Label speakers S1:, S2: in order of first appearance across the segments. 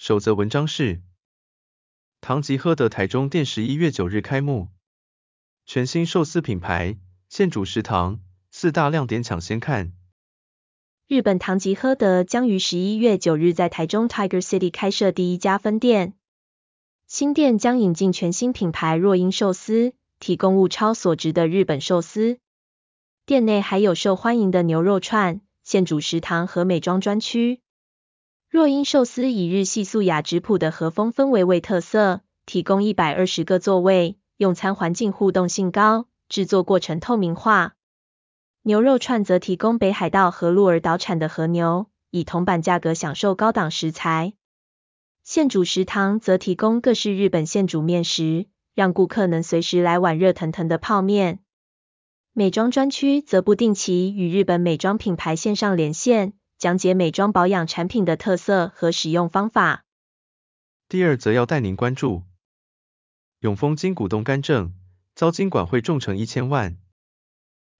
S1: 首则文章是：唐吉诃德台中店十一月九日开幕，全新寿司品牌现煮食堂，四大亮点抢先看。
S2: 日本唐吉诃德将于十一月九日在台中 Tiger City 开设第一家分店，新店将引进全新品牌若鹰寿司，提供物超所值的日本寿司。店内还有受欢迎的牛肉串、现煮食堂和美妆专区。若因寿司以日系素雅质朴的和风氛围为特色，提供一百二十个座位，用餐环境互动性高，制作过程透明化。牛肉串则提供北海道和鹿儿岛产的和牛，以铜板价格享受高档食材。现煮食堂则提供各式日本现煮面食，让顾客能随时来碗热腾腾的泡面。美妆专区则不定期与日本美妆品牌线上连线。讲解美妆保养产品的特色和使用方法。
S1: 第二则要带您关注，永丰金股东干政，遭金管会重惩一千万。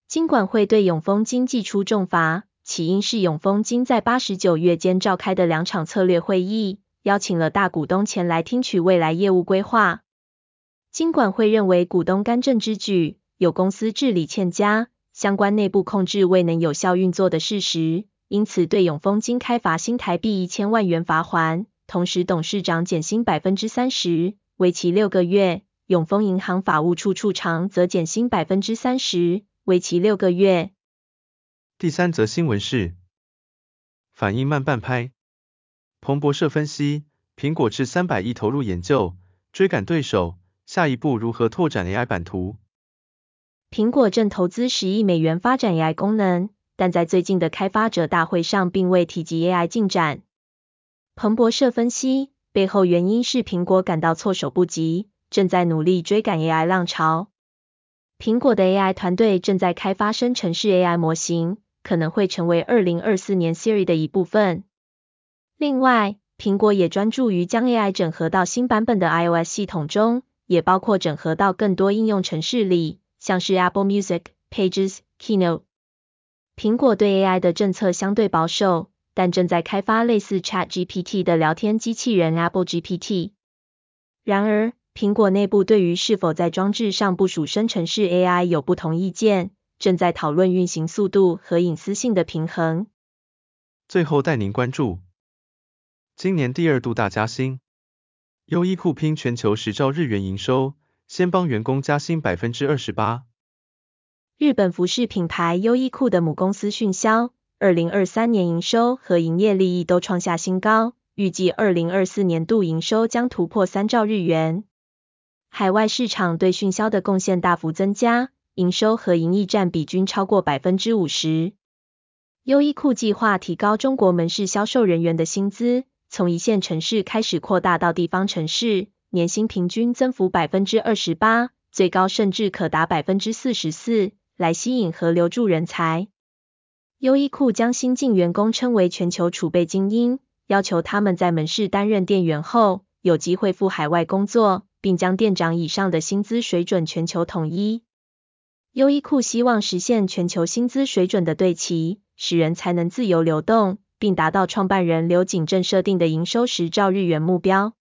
S2: 金管会对永丰金祭出重罚，起因是永丰金在八十九月间召开的两场策略会议，邀请了大股东前来听取未来业务规划。金管会认为股东干政之举有公司治理欠佳，相关内部控制未能有效运作的事实。因此，对永丰金开罚新台币一千万元罚锾，同时董事长减薪百分之三十，为期六个月；永丰银行法务处处长则减薪百分之三十，为期六个月。
S1: 第三则新闻是，反应慢半拍。彭博社分析，苹果斥三百亿投入研究，追赶对手，下一步如何拓展 AI 版图？
S2: 苹果正投资十亿美元发展 AI 功能。但在最近的开发者大会上，并未提及 AI 进展。彭博社分析，背后原因是苹果感到措手不及，正在努力追赶 AI 浪潮。苹果的 AI 团队正在开发生成式 AI 模型，可能会成为二零二四年 Siri 的一部分。另外，苹果也专注于将 AI 整合到新版本的 iOS 系统中，也包括整合到更多应用程式里，像是 Apple Music、Pages、Keynote。苹果对 AI 的政策相对保守，但正在开发类似 ChatGPT 的聊天机器人 Apple GPT。然而，苹果内部对于是否在装置上部署生成式 AI 有不同意见，正在讨论运行速度和隐私性的平衡。
S1: 最后带您关注，今年第二度大加薪，优衣库拼全球十兆日元营收，先帮员工加薪百分之二十八。
S2: 日本服饰品牌优衣库的母公司迅销，二零二三年营收和营业利益都创下新高，预计二零二四年度营收将突破三兆日元。海外市场对迅销的贡献大幅增加，营收和盈利占比均超过百分之五十。优衣库计划提高中国门市销售人员的薪资，从一线城市开始扩大到地方城市，年薪平均增幅百分之二十八，最高甚至可达百分之四十四。来吸引和留住人才。优衣库将新进员工称为全球储备精英，要求他们在门市担任店员后，有机会赴海外工作，并将店长以上的薪资水准全球统一。优衣库希望实现全球薪资水准的对齐，使人才能自由流动，并达到创办人柳井正设定的营收十兆日元目标。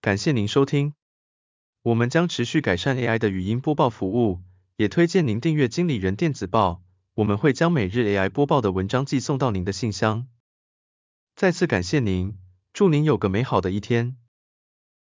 S1: 感谢您收听，我们将持续改善 AI 的语音播报服务。也推荐您订阅经理人电子报，我们会将每日 AI 播报的文章寄送到您的信箱。再次感谢您，祝您有个美好的一天。